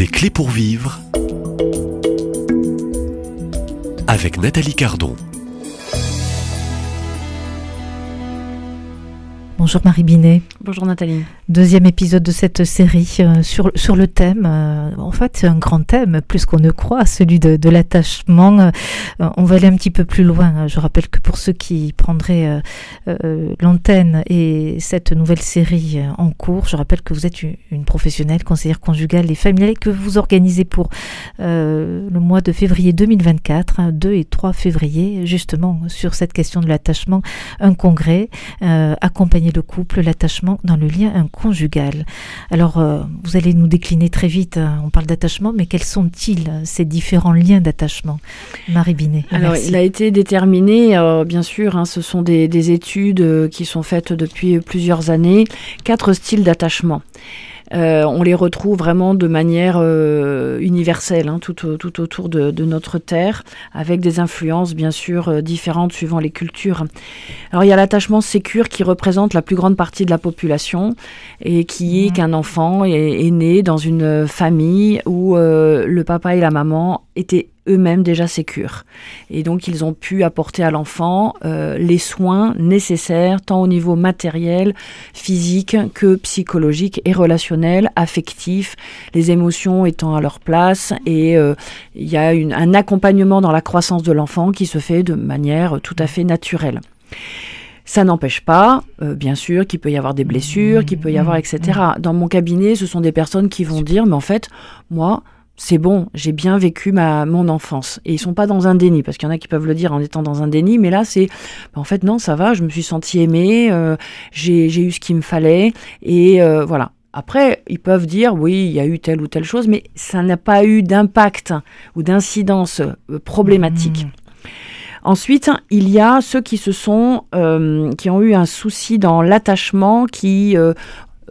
Des clés pour vivre avec Nathalie Cardon. Bonjour Marie Binet. Bonjour Nathalie. Deuxième épisode de cette série euh, sur, sur le thème. euh, en fait, c'est un grand thème, plus qu'on ne croit, celui de, l'attachement. Euh, on va aller un petit peu plus loin. Je rappelle que pour ceux qui prendraient l'antenne et cette nouvelle série en cours, je rappelle que vous êtes une, professionnelle, conseillère conjugale et familiale que vous organisez pour le mois de février 2024, hein, 2 et 3 février, justement sur cette question de l'attachement, un congrès, accompagner le couple, l'attachement dans le lien conjugal. Alors, euh, vous allez nous décliner très vite, hein, on parle d'attachement, mais quels sont-ils euh, ces différents liens d'attachement Marie Binet? Alors, merci. il a été déterminé, euh, bien sûr, hein, ce sont des, des études euh, qui sont faites depuis plusieurs années, quatre styles d'attachement. Euh, on les retrouve vraiment de manière euh, universelle, hein, tout, tout autour de, de notre Terre, avec des influences bien sûr euh, différentes suivant les cultures. Alors il y a l'attachement sécure qui représente la plus grande partie de la population et qui est Mhm. qu'un enfant est, est né dans une famille où euh, le papa et la maman étaient eux-mêmes déjà sécures. Et donc ils ont pu apporter à l'enfant euh, les soins nécessaires, tant au niveau matériel, physique que psychologique et relationnel, affectif, les émotions étant à leur place. Et euh, il y a une- un accompagnement dans la croissance de l'enfant qui se fait de manière tout à fait naturelle. Ça n'empêche pas, euh, bien sûr, qu'il peut y avoir des blessures, qu'il peut y avoir, etc. Dans mon cabinet, ce sont des personnes qui vont dire, mais en fait, moi, c'est bon, j'ai bien vécu ma mon enfance. Et ils sont pas dans un déni, parce qu'il y en a qui peuvent le dire en étant dans un déni, mais là, c'est, bah, en fait, non, ça va, je me suis sentie aimée, euh, j'ai j'ai eu ce qu'il me fallait, et euh, voilà. Après, ils peuvent dire, oui, il y a eu telle ou telle chose, mais ça n'a pas eu d'impact ou d'incidence euh, problématique. Mmh. Ensuite, il y a ceux qui se sont, euh, qui ont eu un souci dans l'attachement, qui euh,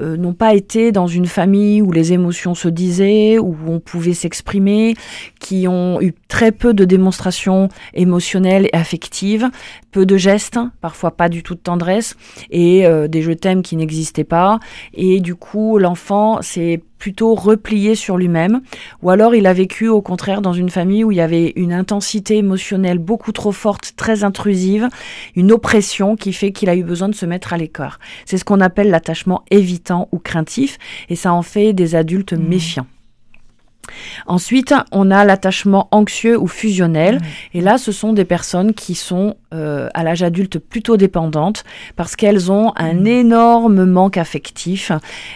euh, n'ont pas été dans une famille où les émotions se disaient, où on pouvait s'exprimer, qui ont eu très peu de démonstrations émotionnelles et affectives, peu de gestes, parfois pas du tout de tendresse, et euh, des je t'aime qui n'existaient pas. Et du coup, l'enfant s'est plutôt replié sur lui-même, ou alors il a vécu au contraire dans une famille où il y avait une intensité émotionnelle beaucoup trop forte, très intrusive, une oppression qui fait qu'il a eu besoin de se mettre à l'écart. C'est ce qu'on appelle l'attachement évitant ou craintif, et ça en fait des adultes Mmh. méfiants. Ensuite, on a l'attachement anxieux ou fusionnel. Mmh. Et là, ce sont des personnes qui sont euh, à l'âge adulte plutôt dépendantes parce qu'elles ont un Mhm. énorme manque affectif.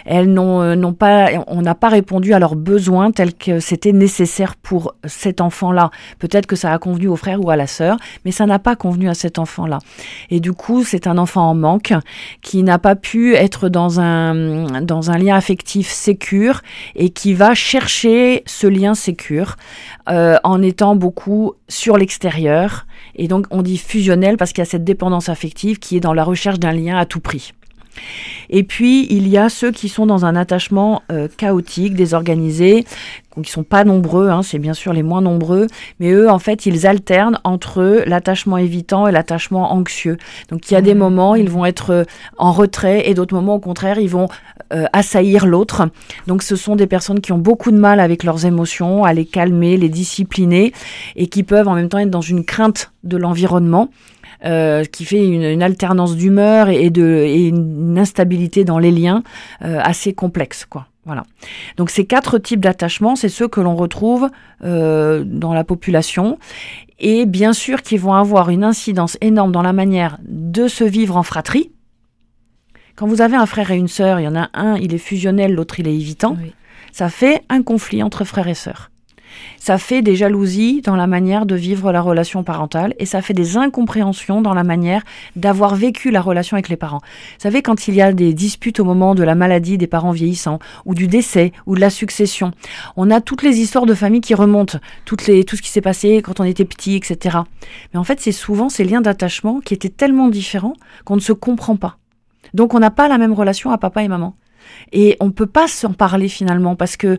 Elles n'ont euh, n'ont pas, on n'a pas répondu à leurs besoins tels que c'était nécessaire pour cet enfant-là. Peut-être que ça a convenu au frère ou à la sœur, mais ça n'a pas convenu à cet enfant-là. Et du coup, c'est un enfant en manque qui n'a pas pu être dans un dans un lien affectif sécure et qui va chercher ce lien sécure euh, en étant beaucoup sur l'extérieur. Et donc, on dit fusionnel parce qu'il y a cette dépendance affective qui est dans la recherche d'un lien à tout prix. Et puis, il y a ceux qui sont dans un attachement euh, chaotique, désorganisé, qui sont pas nombreux, hein, c'est bien sûr les moins nombreux, mais eux, en fait, ils alternent entre l'attachement évitant et l'attachement anxieux. Donc, il y a des Mhm. moments, ils vont être euh, en retrait, et d'autres moments, au contraire, ils vont euh, assaillir l'autre. Donc, ce sont des personnes qui ont beaucoup de mal avec leurs émotions, à les calmer, les discipliner, et qui peuvent en même temps être dans une crainte de l'environnement. Euh, qui fait une, une alternance d'humeur et, de, et une instabilité dans les liens euh, assez complexe, quoi. Voilà. Donc ces quatre types d'attachements, c'est ceux que l'on retrouve euh, dans la population et bien sûr qui vont avoir une incidence énorme dans la manière de se vivre en fratrie. Quand vous avez un frère et une sœur, il y en a un, il est fusionnel, l'autre il est évitant. Oui. Ça fait un conflit entre frères et sœurs. Ça fait des jalousies dans la manière de vivre la relation parentale et ça fait des incompréhensions dans la manière d'avoir vécu la relation avec les parents. Vous savez, quand il y a des disputes au moment de la maladie des parents vieillissants ou du décès ou de la succession, on a toutes les histoires de famille qui remontent, toutes les, tout ce qui s'est passé quand on était petit, etc. Mais en fait, c'est souvent ces liens d'attachement qui étaient tellement différents qu'on ne se comprend pas. Donc on n'a pas la même relation à papa et maman. Et on ne peut pas s'en parler finalement parce que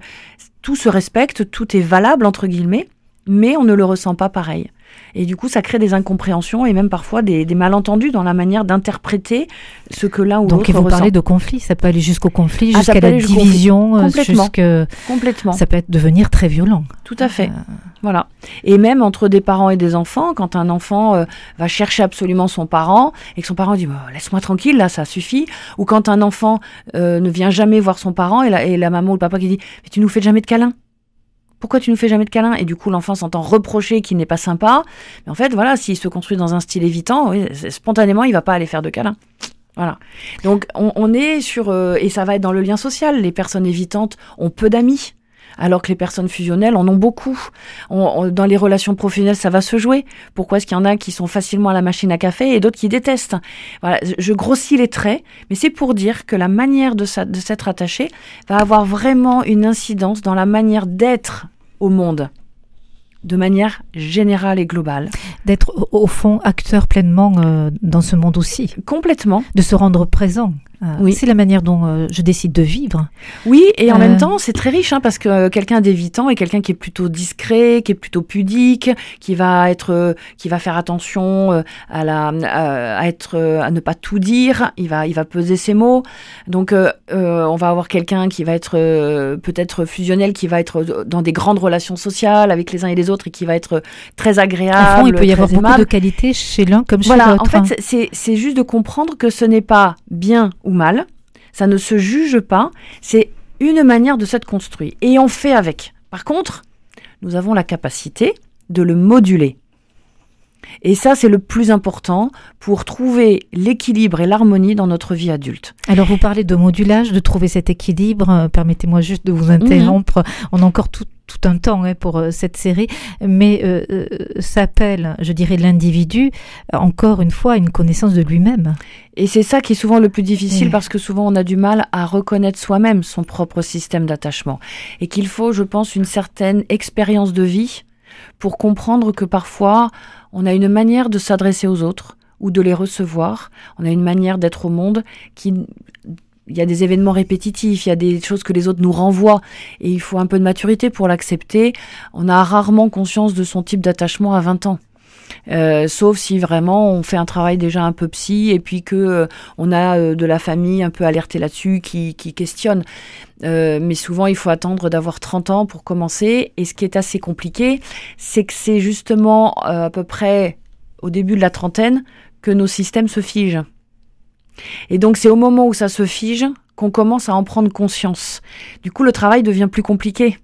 tout se respecte, tout est valable entre guillemets, mais on ne le ressent pas pareil. Et du coup, ça crée des incompréhensions et même parfois des, des malentendus dans la manière d'interpréter ce que l'un ou l'autre Donc, vous ressent. parlez de conflit, ça peut aller jusqu'au conflit, Ah, jusqu'à la division, euh, Complètement. jusque... Complètement. ça peut être devenir très violent. Tout à fait. Euh, Voilà. Et même entre des parents et des enfants, quand un enfant euh, va chercher absolument son parent et que son parent dit Bah, laisse-moi tranquille, là, ça suffit. Ou quand un enfant euh, ne vient jamais voir son parent et la, et la maman ou le papa qui dit Mais tu nous fais jamais de câlin pourquoi tu nous fais jamais de câlin Et du coup, l'enfant s'entend reprocher qu'il n'est pas sympa. Mais en fait, voilà, s'il se construit dans un style évitant, oui, spontanément, il va pas aller faire de câlin. Voilà. Donc, on, on est sur euh, et ça va être dans le lien social. Les personnes évitantes ont peu d'amis, alors que les personnes fusionnelles en ont beaucoup. On- on- dans les relations professionnelles, ça va se jouer. Pourquoi est-ce qu'il y en a qui sont facilement à la machine à café et d'autres qui détestent? Voilà, je- grossis les traits, mais c'est pour dire que la manière de, sa- de s'être attaché va avoir vraiment une incidence dans la manière d'être au monde, de manière générale et globale. D'être au- au fond acteur pleinement euh, dans ce monde aussi, Complètement. de se rendre présent. Euh, Oui. C'est la manière dont euh, je décide de vivre. Oui, et en Euh. même temps, c'est très riche, hein, parce que euh, quelqu'un d'évitant est quelqu'un qui est plutôt discret, qui est plutôt pudique, qui va être, euh, qui va faire attention euh, à la, à, être, euh, à ne pas tout dire. Il va, il va peser ses mots. Donc, euh, euh, on va avoir quelqu'un qui va être euh, peut-être fusionnel, qui va être dans des grandes relations sociales avec les uns et les autres, et qui va être très agréable. fond, il peut y avoir beaucoup de qualités chez l'un comme chez Voilà, l'autre. en fait, c'est c'est juste de comprendre que ce n'est pas bien ou mal, ça ne se juge pas, c'est une manière de s'être construit. Et on fait avec. Par contre, nous avons la capacité de le moduler. Et ça, c'est le plus important pour trouver l'équilibre et l'harmonie dans notre vie adulte. Alors, vous parlez de modulage, de trouver cet équilibre. Euh, Permettez-moi juste de vous interrompre. On a encore tout, tout un temps hein, pour euh, cette série, mais euh, euh, s'appelle, je dirais, l'individu, encore une fois, une connaissance de lui-même. Et c'est ça qui est souvent le plus difficile Oui. parce que souvent on a du mal à reconnaître soi-même son propre système d'attachement. Et qu'il faut, je pense, une certaine expérience de vie pour comprendre que parfois on a une manière de s'adresser aux autres ou de les recevoir. On a une manière d'être au monde qui il y a des événements répétitifs, il y a des choses que les autres nous renvoient et il faut un peu de maturité pour l'accepter. On a rarement conscience de son type d'attachement à 20 ans. Euh, sauf si vraiment on fait un travail déjà un peu psy et puis que euh, on a euh, de la famille un peu alertée là-dessus qui, qui questionne. Euh, mais souvent il faut attendre d'avoir 30 ans pour commencer. Et ce qui est assez compliqué, c'est que c'est justement à peu près au début de la trentaine que nos systèmes se figent. Et donc c'est au moment où ça se fige qu'on commence à en prendre conscience. Du coup le travail devient plus compliqué.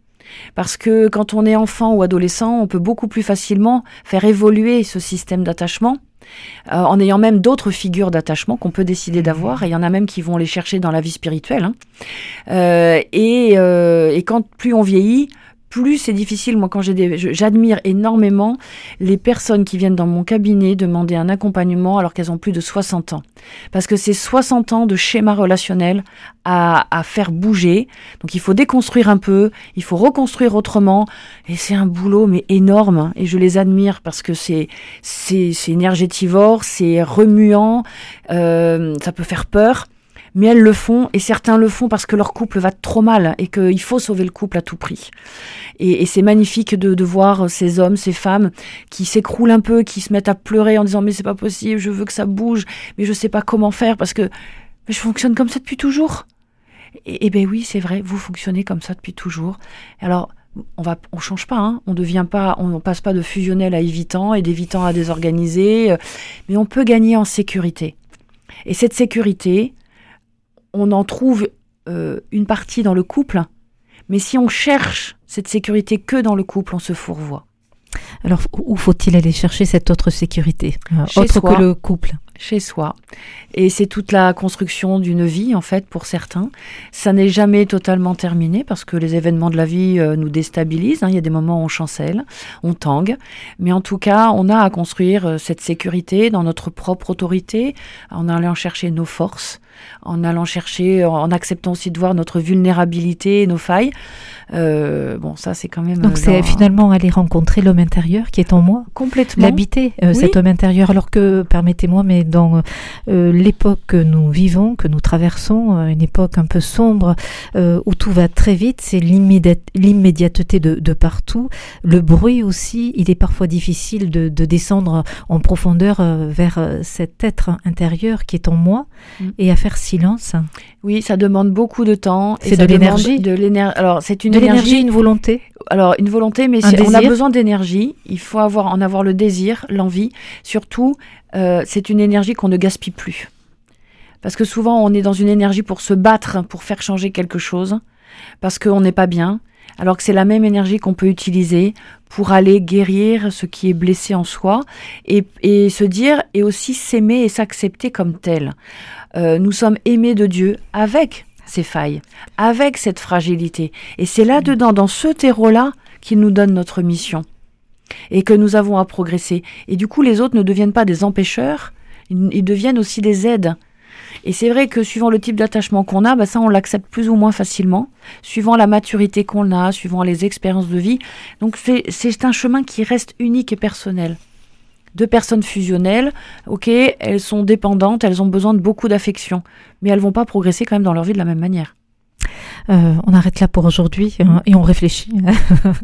Parce que quand on est enfant ou adolescent, on peut beaucoup plus facilement faire évoluer ce système d'attachement euh, en ayant même d'autres figures d'attachement qu'on peut décider d'avoir. Et il y en a même qui vont les chercher dans la vie spirituelle. hein. Euh, et, euh, et quand plus on vieillit, plus c'est difficile. Moi, quand j'ai des, j'admire énormément les personnes qui viennent dans mon cabinet demander un accompagnement alors qu'elles ont plus de 60 ans. Parce que c'est 60 ans de schéma relationnel à, à faire bouger. Donc il faut déconstruire un peu, il faut reconstruire autrement. Et c'est un boulot, mais énorme. Et je les admire parce que c'est, c'est, c'est énergétivore, c'est remuant, euh, ça peut faire peur. Mais elles le font, et certains le font parce que leur couple va trop mal et qu'il faut sauver le couple à tout prix. Et, c'est magnifique de, voir ces hommes, ces femmes qui s'écroulent un peu, qui se mettent à pleurer en disant mais c'est pas possible, je veux que ça bouge, mais je sais pas comment faire parce que je fonctionne comme ça depuis toujours. Et, et ben oui, c'est vrai, vous fonctionnez comme ça depuis toujours. Alors on va, on change pas, hein, on devient pas, on, on passe pas de fusionnel à évitant et d'évitant à désorganisé, euh, mais on peut gagner en sécurité. Et cette sécurité, on en trouve euh, une partie dans le couple, mais si on cherche cette sécurité que dans le couple, on se fourvoie. Alors, où faut-il aller chercher cette autre sécurité euh, Autre soi. que le couple? Chez soi. Et c'est toute la construction d'une vie, en fait, pour certains. Ça n'est jamais totalement terminé parce que les événements de la vie euh, nous déstabilisent. hein. Il y a des moments où on chancelle, on tangue. Mais en tout cas, on a à construire euh, cette sécurité dans notre propre autorité, en allant chercher nos forces, en allant chercher, en acceptant aussi de voir notre vulnérabilité, nos failles. Euh, bon, ça, c'est quand même. Donc, c'est finalement aller rencontrer l'homme intérieur qui est en moi, complètement. l'habiter, Oui. cet homme intérieur. Alors que, permettez-moi, mais dans euh, l'époque que nous vivons, que nous traversons, euh, une époque un peu sombre euh, où tout va très vite, c'est l'immédiateté de, de, partout. Le bruit aussi, il est parfois difficile de, de descendre en profondeur vers cet être intérieur qui est en moi mm. et à faire silence. Oui, ça demande beaucoup de temps. C'est de l'énergie. De l'énergie. Alors c'est une de énergie, une volonté. Alors une volonté, mais on a besoin d'énergie. Il faut avoir en avoir le désir, l'envie. Surtout, euh, c'est une énergie qu'on ne gaspille plus. Parce que souvent, on est dans une énergie pour se battre, pour faire changer quelque chose, parce qu'on n'est pas bien, alors que c'est la même énergie qu'on peut utiliser pour aller guérir ce qui est blessé en soi et, se dire et aussi s'aimer et s'accepter comme tel. Euh, nous sommes aimés de Dieu avec ces failles, avec cette fragilité. Et c'est là-dedans, dans ce terreau-là, qu'il nous donne notre mission et que nous avons à progresser. Et du coup, les autres ne deviennent pas des empêcheurs, ils, deviennent aussi des aides. Et c'est vrai que suivant le type d'attachement qu'on a, bah ça on l'accepte plus ou moins facilement, suivant la maturité qu'on a, suivant les expériences de vie. Donc c'est un chemin qui reste unique et personnel. Deux personnes fusionnelles, ok, elles sont dépendantes, elles ont besoin de beaucoup d'affection, mais elles vont pas progresser quand même dans leur vie de la même manière. Euh, on arrête là pour aujourd'hui hein, et on réfléchit.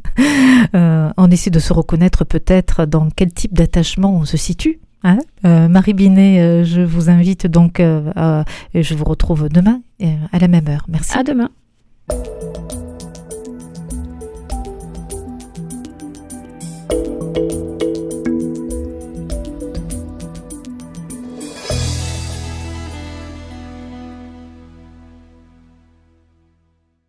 euh, on essaie de se reconnaître peut-être dans quel type d'attachement on se situe. Hein euh, Marie Binet, je vous invite donc, et je vous retrouve demain à la même heure. Merci. À demain.